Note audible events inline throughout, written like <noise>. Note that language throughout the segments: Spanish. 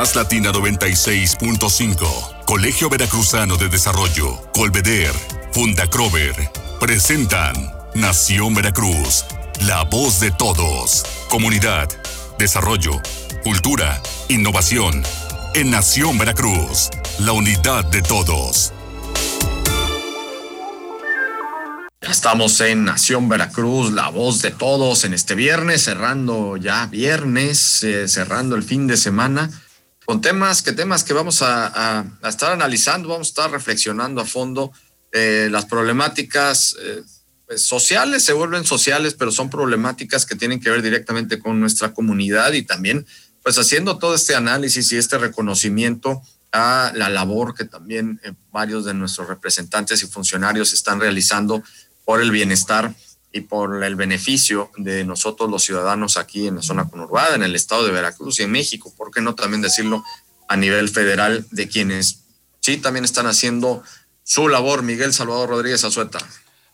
Más Latina 96.5, Colegio Veracruzano de Desarrollo, Colveder, Fundacrover, presentan Nación Veracruz, la voz de todos. Comunidad, desarrollo, cultura, innovación. En Nación Veracruz, la unidad de todos. Estamos en Nación Veracruz, la voz de todos en este viernes, cerrando ya viernes, eh, cerrando el fin de semana, con temas que temas que vamos a, estar analizando, vamos a estar reflexionando a fondo. Eh, las problemáticas eh, pues, sociales se vuelven sociales, pero son problemáticas que tienen que ver directamente con nuestra comunidad y también, pues haciendo todo este análisis y este reconocimiento a la labor que también varios de nuestros representantes y funcionarios están realizando por el bienestar y por el beneficio de nosotros los ciudadanos aquí en la zona conurbada, en el estado de Veracruz y en México, ¿por qué no también decirlo a nivel federal de quienes sí también están haciendo su labor? Miguel Salvador Rodríguez Azueta.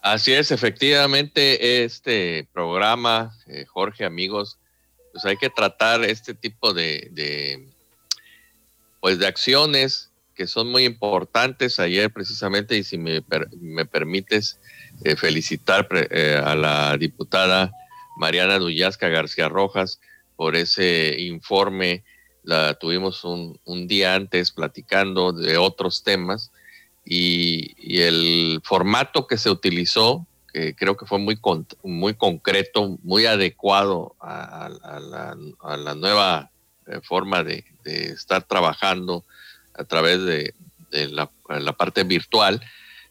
Así es, efectivamente, este programa, eh, Jorge, amigos, pues hay que tratar este tipo de, de, pues de acciones que son muy importantes. Ayer precisamente, y si me, me permites, eh, felicitar eh, a la diputada Mariana Duyasca García Rojas por ese informe. La tuvimos un, día antes platicando de otros temas y, el formato que se utilizó, que creo que fue muy, muy concreto, muy adecuado a, la, nueva eh, forma de, estar trabajando a través de, la, la parte virtual,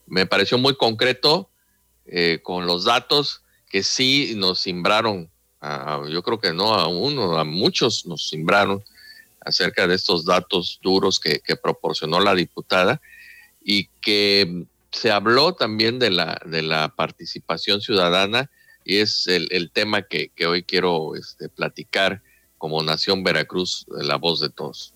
me pareció muy concreto eh, con los datos que sí nos simbraron, yo creo que no a uno, a muchos nos simbraron acerca de estos datos duros que, proporcionó la diputada y que se habló también de la, de la participación ciudadana y es el, tema que, hoy quiero este, platicar como Nación Veracruz, la voz de todos.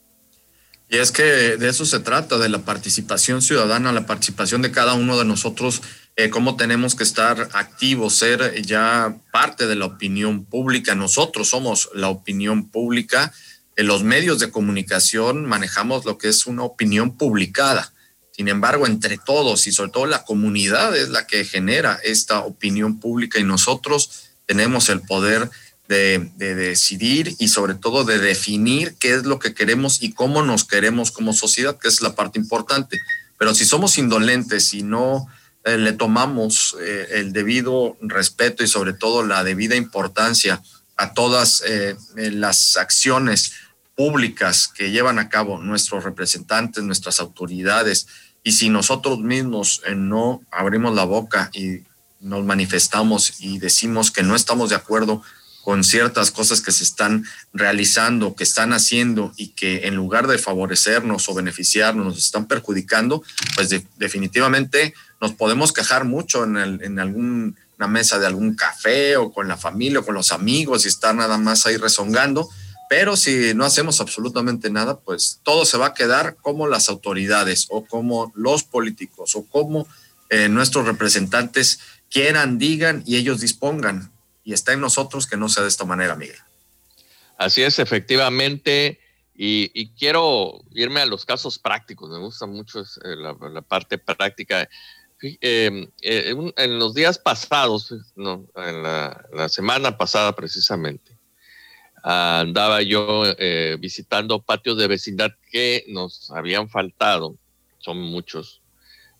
Y es que de eso se trata, de la participación ciudadana, la participación de cada uno de nosotros eh, cómo tenemos que estar activos, ser ya parte de la opinión pública. Nosotros somos la opinión pública. En los medios de comunicación manejamos lo que es una opinión publicada. Sin embargo, entre todos y sobre todo la comunidad es la que genera esta opinión pública y nosotros tenemos el poder de, de, decidir y sobre todo de definir qué es lo que queremos y cómo nos queremos como sociedad, que es la parte importante. Pero si somos indolentes y no eh, le tomamos eh, el debido respeto y sobre todo la debida importancia a todas eh, las acciones públicas que llevan a cabo nuestros representantes, nuestras autoridades, y si nosotros mismos no abrimos la boca y nos manifestamos y decimos que no estamos de acuerdo con ciertas cosas que se están realizando, que están haciendo y que en lugar de favorecernos o beneficiarnos nos están perjudicando, pues definitivamente nos podemos quejar mucho en, el, en alguna mesa de algún café o con la familia o con los amigos y estar nada más ahí rezongando, pero si no hacemos absolutamente nada, pues todo se va a quedar como las autoridades o como los políticos o como eh, nuestros representantes quieran, digan y ellos dispongan. Y está en nosotros que no sea de esta manera, Miguel. Así es, efectivamente. Y, quiero irme a los casos prácticos. Me gusta mucho eh, la parte práctica. Em, eh, en los días pasados, no, en la, semana pasada precisamente, andaba yo eh, visitando patios de vecindad que nos habían faltado, son muchos,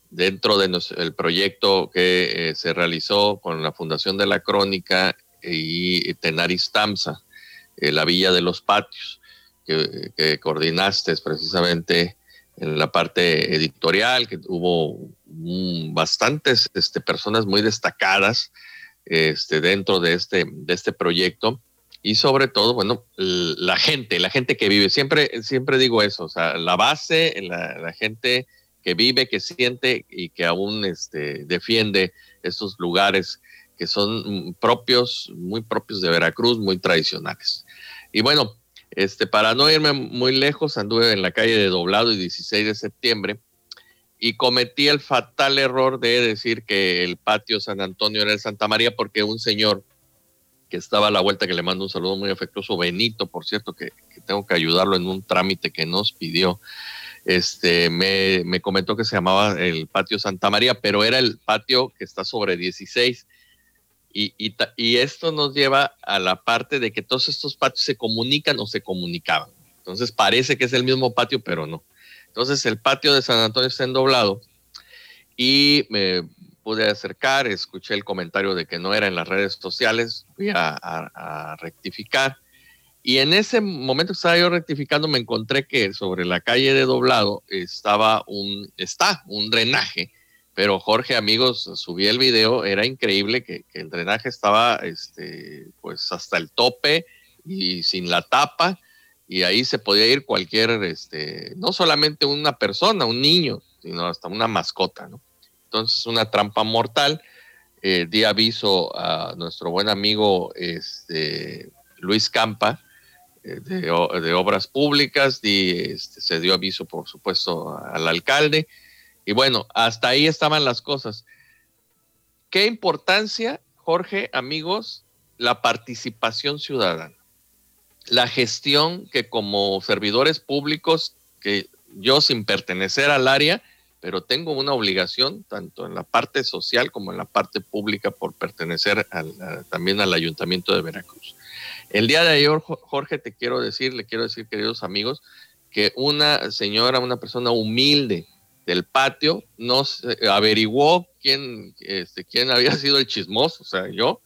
dentro del proyecto que eh, se realizó con la Fundación de la Crónica y Tenaris Tamsa, la Villa de los Patios, que, que coordinaste precisamente en la parte editorial, que hubo bastantes este, personas muy destacadas este, dentro de este, de este proyecto y sobre todo, bueno, la gente, la gente que vive. Siempre, siempre digo eso, o sea, la base, la, gente que vive, que siente y que aún este, defiende estos lugares que son propios, muy propios de Veracruz, muy tradicionales. Y bueno, este, para no irme muy lejos, anduve en la calle de Doblado y 16 de septiembre y cometí el fatal error de decir que el patio San Antonio era el Santa María porque un señor que estaba a la vuelta, que le mando un saludo muy afectuoso, Benito, por cierto, que, tengo que ayudarlo en un trámite que nos pidió. Este, me, me, comentó que se llamaba el patio Santa María, pero era el patio que está sobre 16. Y, y, y esto nos lleva a la parte de que todos estos patios se comunican o se comunicaban. Entonces parece que es el mismo patio, pero no. Entonces el patio de San Antonio está endoblado y me pude acercar, escuché el comentario de que no era en las redes sociales, fui a, rectificar. Y en ese momento que estaba yo rectificando, me encontré que sobre la calle de doblado estaba un, está un drenaje. Pero Jorge, amigos, subí el video, era increíble que, que, el drenaje estaba este, pues hasta el tope y sin la tapa, y ahí se podía ir cualquier, este, no solamente una persona, un niño, sino hasta una mascota, ¿no? Entonces, una trampa mortal. Eh, di aviso a nuestro buen amigo este, Luis Campa eh, de, Obras Públicas, este, se dio aviso, por supuesto, al alcalde. Y bueno, hasta ahí estaban las cosas. ¿Qué importancia, Jorge, amigos, la participación ciudadana? La gestión que como servidores públicos, que yo sin pertenecer al área, pero tengo una obligación tanto en la parte social como en la parte pública por pertenecer también al Ayuntamiento de Veracruz. El día de ayer, Jorge, te quiero decir, le quiero decir, queridos amigos, que una señora, una persona humilde del patio, nos averiguó quién, este, quién había sido el chismoso, o sea, yo,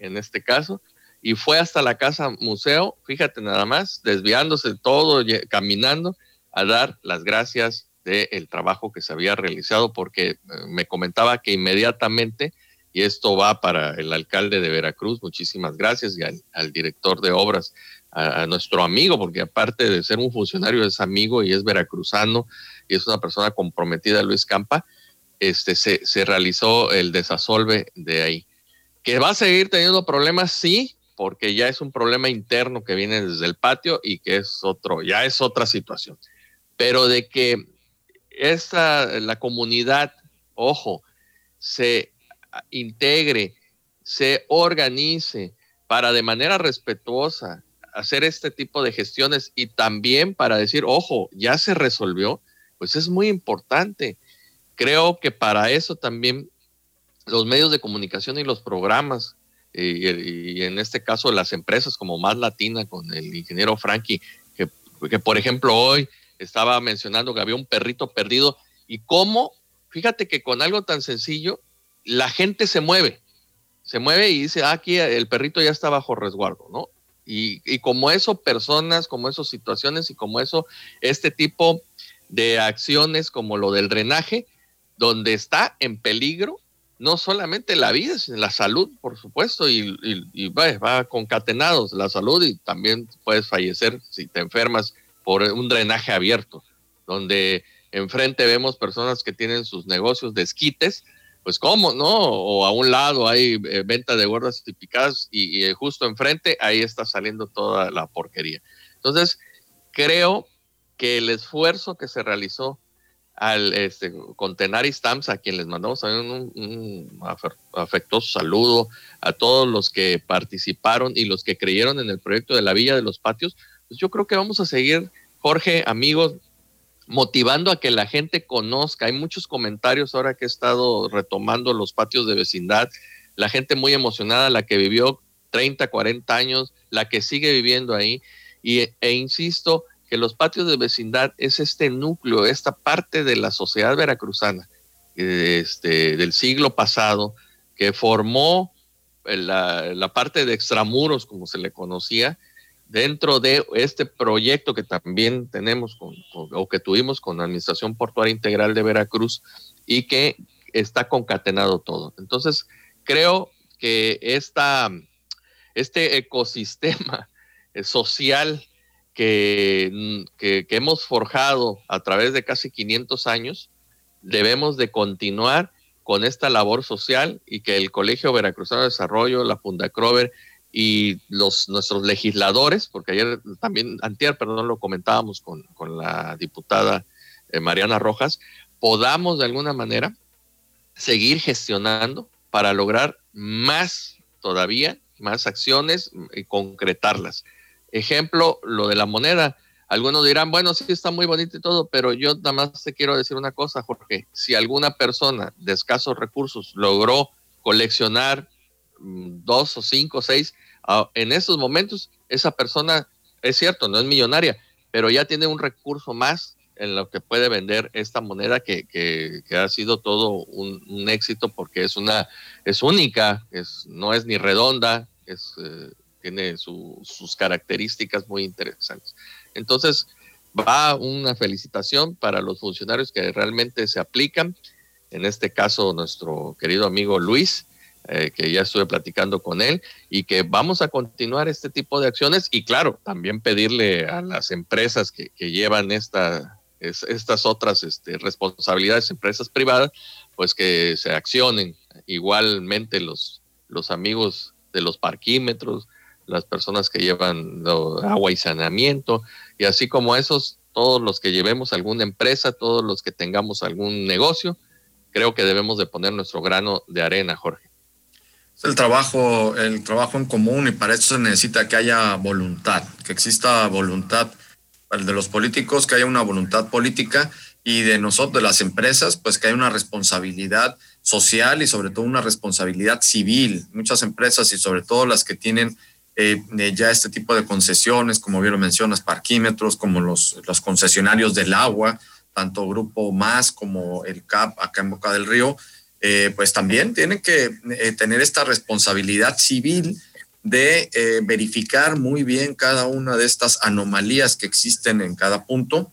en este caso, y fue hasta la casa museo, fíjate nada más, desviándose todo, caminando, a dar las gracias el trabajo que se había realizado, porque eh, me comentaba que inmediatamente, y esto va para el alcalde de Veracruz, muchísimas gracias, y al, director de obras, a, nuestro amigo, porque aparte de ser un funcionario es amigo y es veracruzano y es una persona comprometida, Luis Campa, este, se, se realizó el desasolve de ahí. ¿Que va a seguir teniendo problemas? Sí, porque ya es un problema interno que viene desde el patio y que es otro, ya es otra situación. Pero de que esta, la comunidad, ojo, se integre, se organice para de manera respetuosa hacer este tipo de gestiones y también para decir, ojo, ya se resolvió, pues es muy importante. Creo que para eso también los medios de comunicación y los programas, y, en este caso las empresas como Más Latina con el ingeniero Frankie, que, por ejemplo hoy estaba mencionando que había un perrito perdido y cómo, fíjate que con algo tan sencillo, la gente se mueve, se mueve y dice, ah, aquí el perrito ya está bajo resguardo, ¿no? Y, y como eso, personas, como esas situaciones y como eso, este tipo de acciones como lo del drenaje, donde está en peligro no solamente la vida, sino la salud, por supuesto, y, y, va, va, concatenados la salud y también puedes fallecer si te enfermas por un drenaje abierto, donde enfrente vemos personas que tienen sus negocios de esquites, pues cómo, ¿no? O a un lado hay eh, venta de gordas y picadas y, eh, justo enfrente ahí está saliendo toda la porquería. Entonces, creo que el esfuerzo que se realizó al este, con Tenari Stamps, a quien les mandamos un, un, afectuoso saludo, a todos los que participaron y los que creyeron en el proyecto de la Villa de los Patios, pues yo creo que vamos a seguir, Jorge, amigos, motivando a que la gente conozca. Hay muchos comentarios ahora que he estado retomando los patios de vecindad, la gente muy emocionada, la que vivió 30, 40 años, la que sigue viviendo ahí. Y, e insisto que los patios de vecindad es este núcleo, esta parte de la sociedad veracruzana este, del siglo pasado que formó la, la parte de extramuros, como se le conocía, dentro de este proyecto que también tenemos con, o que tuvimos con la Administración Portuaria Integral de Veracruz y que está concatenado todo. Entonces, creo que esta, este ecosistema social que, que, que hemos forjado a través de casi 500 años, debemos de continuar con esta labor social y que el Colegio Veracruzano de Desarrollo, la Fundacrover y los, nuestros legisladores, porque ayer también, antier, perdón, lo comentábamos con, con la diputada eh, Mariana Rojas, podamos de alguna manera seguir gestionando para lograr más todavía más acciones y concretarlas. Ejemplo, lo de la moneda. Algunos dirán, bueno, sí está muy bonito y todo, pero yo nada más te quiero decir una cosa, Jorge. Si alguna persona de escasos recursos logró coleccionar mm, dos o cinco o seis, ah, en esos momentos esa persona, es cierto, no es millonaria, pero ya tiene un recurso más en lo que puede vender esta moneda que, que, ha sido todo un, éxito porque es una es única es no es ni redonda es eh, tiene sus características muy interesantes. Entonces va una felicitación para los funcionarios que realmente se aplican. En este caso nuestro querido amigo Luis eh, que ya estuve platicando con él y que vamos a continuar este tipo de acciones y claro, también pedirle a las empresas que, que llevan esta, estas otras este, responsabilidades empresas privadas, pues que se accionen. Igualmente los, los amigos de los parquímetros, las personas que llevan agua y saneamiento, y así como esos, todos los que llevemos alguna empresa, todos los que tengamos algún negocio, creo que debemos de poner nuestro grano de arena, Jorge. Es el trabajo, el trabajo en común y para eso se necesita que haya voluntad, que exista voluntad de los políticos, que haya una voluntad política y de nosotros, de las empresas, pues que haya una responsabilidad social y sobre todo una responsabilidad civil. Muchas empresas y sobre todo las que tienen eh, ya este tipo de concesiones, como bien lo mencionas, parquímetros, como los, los concesionarios del agua, tanto Grupo Más como el CAP acá en Boca del Río, eh, pues también tienen que eh, tener esta responsabilidad civil de eh, verificar muy bien cada una de estas anomalías que existen en cada punto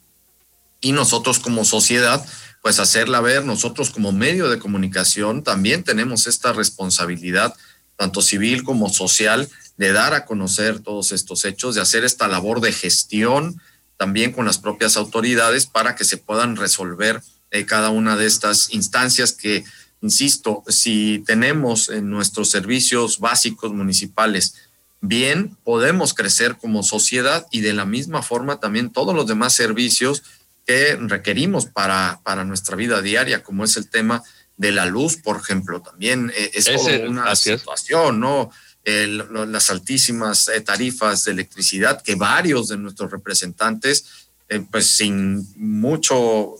y nosotros como sociedad, pues hacerla ver, nosotros como medio de comunicación también tenemos esta responsabilidad, tanto civil como social, de dar a conocer todos estos hechos, de hacer esta labor de gestión también con las propias autoridades para que se puedan resolver eh, cada una de estas instancias que insisto, si tenemos en nuestros servicios básicos municipales bien, podemos crecer como sociedad y de la misma forma también todos los demás servicios que requerimos para, para nuestra vida diaria, como es el tema de la luz, por ejemplo, también eh, es una situación, ¿no? Las altísimas eh, tarifas de electricidad que varios de nuestros representantes, eh, pues sin mucho,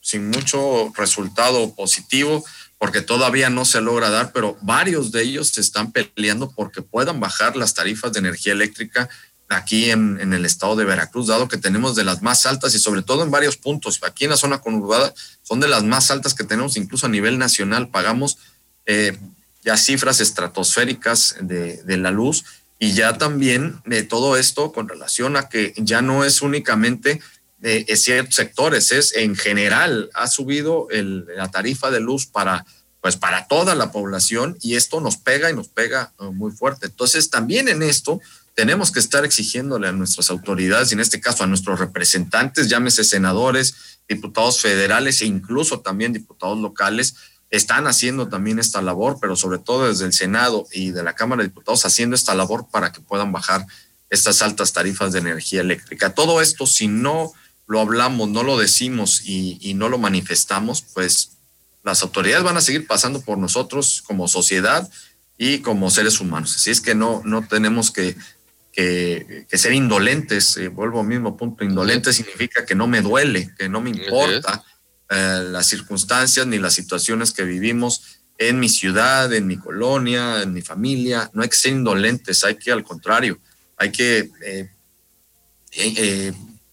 sin mucho resultado positivo, porque todavía no se logra dar, pero varios de ellos se están peleando porque puedan bajar las tarifas de energía eléctrica aquí en, el estado de Veracruz, dado que tenemos de las más altas y sobre todo en varios puntos. Aquí en la zona conurbada son de las más altas que tenemos, incluso a nivel nacional. Pagamos eh, ya cifras estratosféricas de, la luz y ya también de todo esto con relación a que ya no es únicamente de ciertos sectores, es en general, ha subido la tarifa de luz para, pues para toda la población y esto nos pega y nos pega uh, muy fuerte. Entonces, también en esto tenemos que estar exigiéndole a nuestras autoridades, y en este caso a nuestros representantes, llámese senadores, diputados federales e incluso también diputados locales, están haciendo también esta labor, pero sobre todo desde el Senado y de la Cámara de Diputados haciendo esta labor para que puedan bajar estas altas tarifas de energía eléctrica. Todo esto, si no lo hablamos, no lo decimos y, no lo manifestamos, pues las autoridades van a seguir pasando por nosotros como sociedad y como seres humanos. Así es que no, no tenemos que, que, ser indolentes. Eh, vuelvo al mismo punto, indolente significa que no me duele, que no me importa eh, las circunstancias ni las situaciones que vivimos en mi ciudad, en mi colonia, en mi familia. No hay que ser indolentes, hay que al contrario, hay que eh,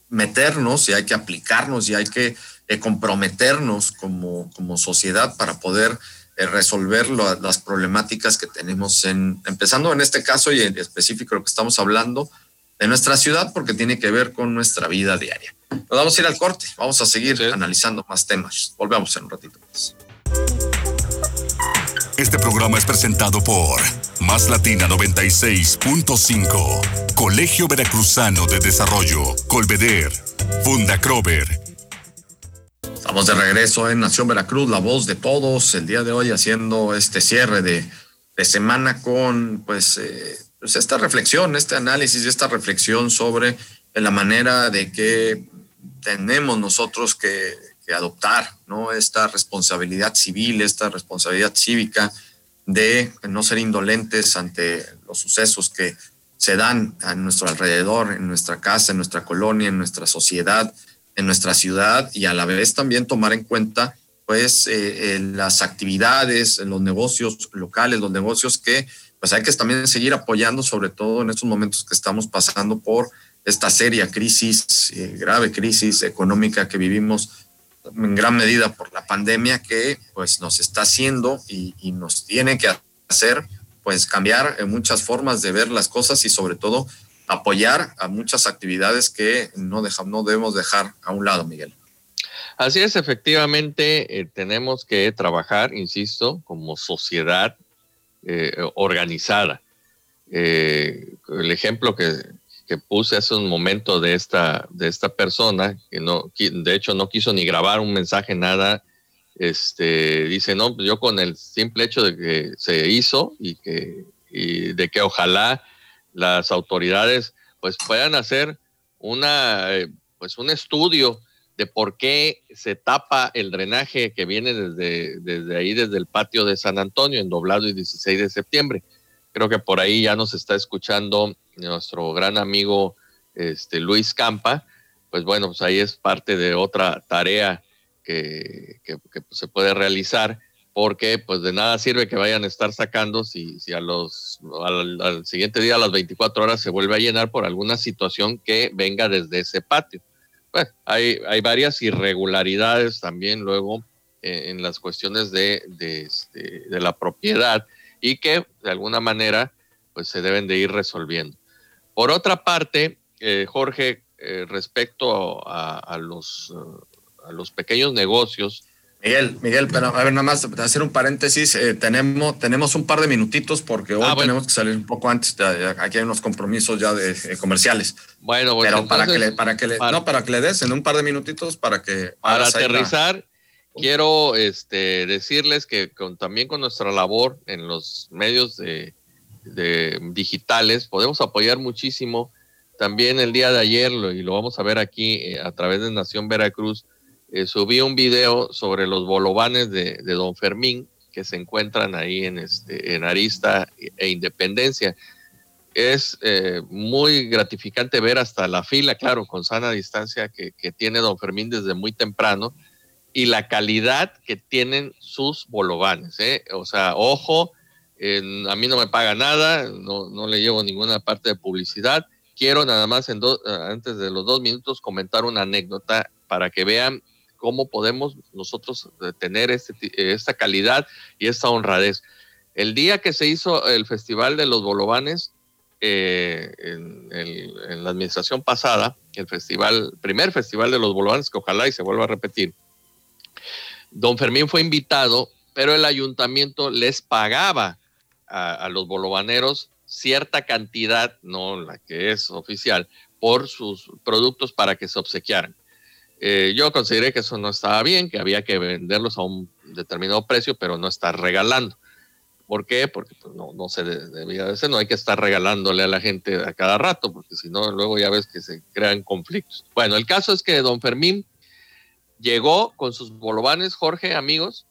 meternos y hay que aplicarnos y hay que eh, comprometernos como, como sociedad para poder eh, resolver las problemáticas que tenemos en, empezando en este caso y en específico lo que estamos hablando de nuestra ciudad porque tiene que ver con nuestra vida diaria. Nos vamos a ir al corte, vamos a seguir analizando más temas. Volvemos en un ratito más. Este programa es presentado por Más Latina 96.5, Colegio Veracruzano de Desarrollo, Colveder, Funda Crover. Estamos de regreso en Nación Veracruz, la voz de todos, el día de hoy haciendo este cierre de, semana con pues, eh, pues, esta reflexión, este análisis esta reflexión sobre la manera de que tenemos nosotros que que adoptar ¿no? esta responsabilidad civil, esta responsabilidad cívica de no ser indolentes ante los sucesos que se dan a nuestro alrededor, en nuestra casa, en nuestra colonia, en nuestra sociedad, en nuestra ciudad y a la vez también tomar en cuenta pues eh, eh, las actividades, los negocios locales, los negocios que pues hay que también seguir apoyando, sobre todo en estos momentos que estamos pasando por esta seria crisis, eh, grave crisis económica que vivimos en gran medida por la pandemia que pues nos está haciendo y, nos tiene que hacer pues cambiar en muchas formas de ver las cosas y sobre todo apoyar a muchas actividades que no, no debemos dejar a un lado, Miguel. Así es, efectivamente, eh, tenemos que trabajar, insisto, como sociedad eh, organizada. Eh, el ejemplo que, que, puse hace un momento de esta, de esta persona, que no, de hecho no quiso ni grabar un mensaje, nada, este, dice, no, pues yo con el simple hecho de que se hizo y, que, y de que ojalá las autoridades pues puedan hacer una, pues un estudio de por qué se tapa el drenaje que viene desde, desde ahí, desde el patio de San Antonio, en doblado y 16 de septiembre. Creo que por ahí ya nos está escuchando nuestro gran amigo este, Luis Campa. Pues bueno, pues ahí es parte de otra tarea que, que, se puede realizar, porque pues de nada sirve que vayan a estar sacando si, si a los, al, al siguiente día, a las 24 horas, se vuelve a llenar por alguna situación que venga desde ese patio bueno, hay, hay varias irregularidades también luego eh, en las cuestiones de, este, de, la propiedad y que de alguna manera pues se deben de ir resolviendo. Por otra parte, eh, Jorge, eh, respecto a, los, a los pequeños negocios, Miguel, Miguel, pero a ver, nada más hacer un paréntesis. Eh, tenemos, tenemos un par de minutitos porque hoy ah, tenemos que salir un poco antes. aquí hay unos compromisos ya de eh, comerciales. Bueno, bueno. Pero para que le, para que le, no, para que le des en un par de minutitos para que. Para aterrizar, quiero este, decirles que con, también con nuestra labor en los medios de, de digitales podemos apoyar muchísimo. También el día de ayer, y lo vamos a ver aquí eh, a través de Nación Veracruz, eh, subí un video sobre los bolovanes de, Don Fermín que se encuentran ahí en, este, en Arista e Independencia. Es eh, muy gratificante ver hasta la fila, claro, con sana distancia que, tiene Don Fermín desde muy temprano y la calidad que tienen sus bolovanes. ¿eh? O sea, ojo, a mí no me paga nada, no, no, le llevo ninguna parte de publicidad. Quiero nada más, en antes de los dos minutos, comentar una anécdota para que vean cómo podemos nosotros tener este, esta calidad y esta honradez. El día que se hizo el Festival de los Bolovanes, eh, en, la administración pasada, el festival, primer festival de los bolovanes, que ojalá y se vuelva a repetir, don Fermín fue invitado, pero el ayuntamiento les pagaba a, a los bolovaneros cierta cantidad, no la que es oficial, por sus productos para que se obsequiaran. Eh, yo consideré que eso no estaba bien, que había que venderlos a un determinado precio, pero no estar regalando. ¿Por qué? Porque pues, no, no se debía de ser, no hay que estar regalándole a la gente a cada rato, porque si no, luego ya ves que se crean conflictos. Bueno, el caso es que don Fermín llegó con sus bolovanes, Jorge, amigos.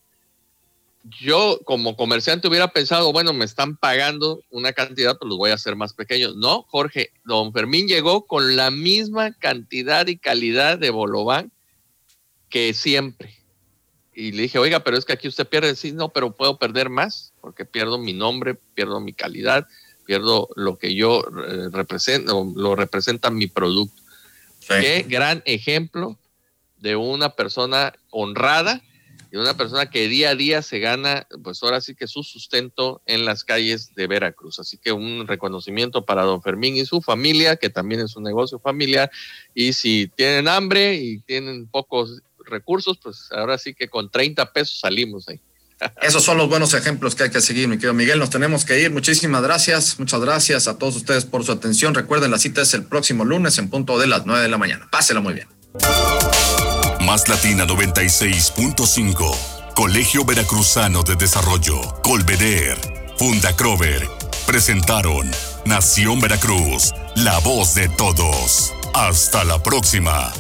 Yo como comerciante hubiera pensado, bueno, me están pagando una cantidad, pues los voy a hacer más pequeños. No, Jorge, don Fermín llegó con la misma cantidad y calidad de bolobán que siempre. Y le dije, oiga, pero es que aquí usted pierde. Sí, no, pero puedo perder más porque pierdo mi nombre, pierdo mi calidad, pierdo lo que yo eh, represento, lo representa mi producto. Qué gran ejemplo de una persona honrada y una persona que día a día se gana, pues ahora sí que su sustento en las calles de Veracruz. Así que un reconocimiento para don Fermín y su familia, que también es un negocio familiar. Y si tienen hambre y tienen pocos recursos, pues ahora sí que con 30 pesos salimos ahí. <laughs> Esos son los buenos ejemplos que hay que seguir, mi querido Miguel. Nos tenemos que ir. Muchísimas gracias. Muchas gracias a todos ustedes por su atención. Recuerden, la cita es el próximo lunes en punto de las 9 de la mañana. Pásela muy bien. Más Latina 96.5. Colegio Veracruzano de Desarrollo. Colveder. Funda Crover. Presentaron Nación Veracruz. La voz de todos. Hasta la próxima.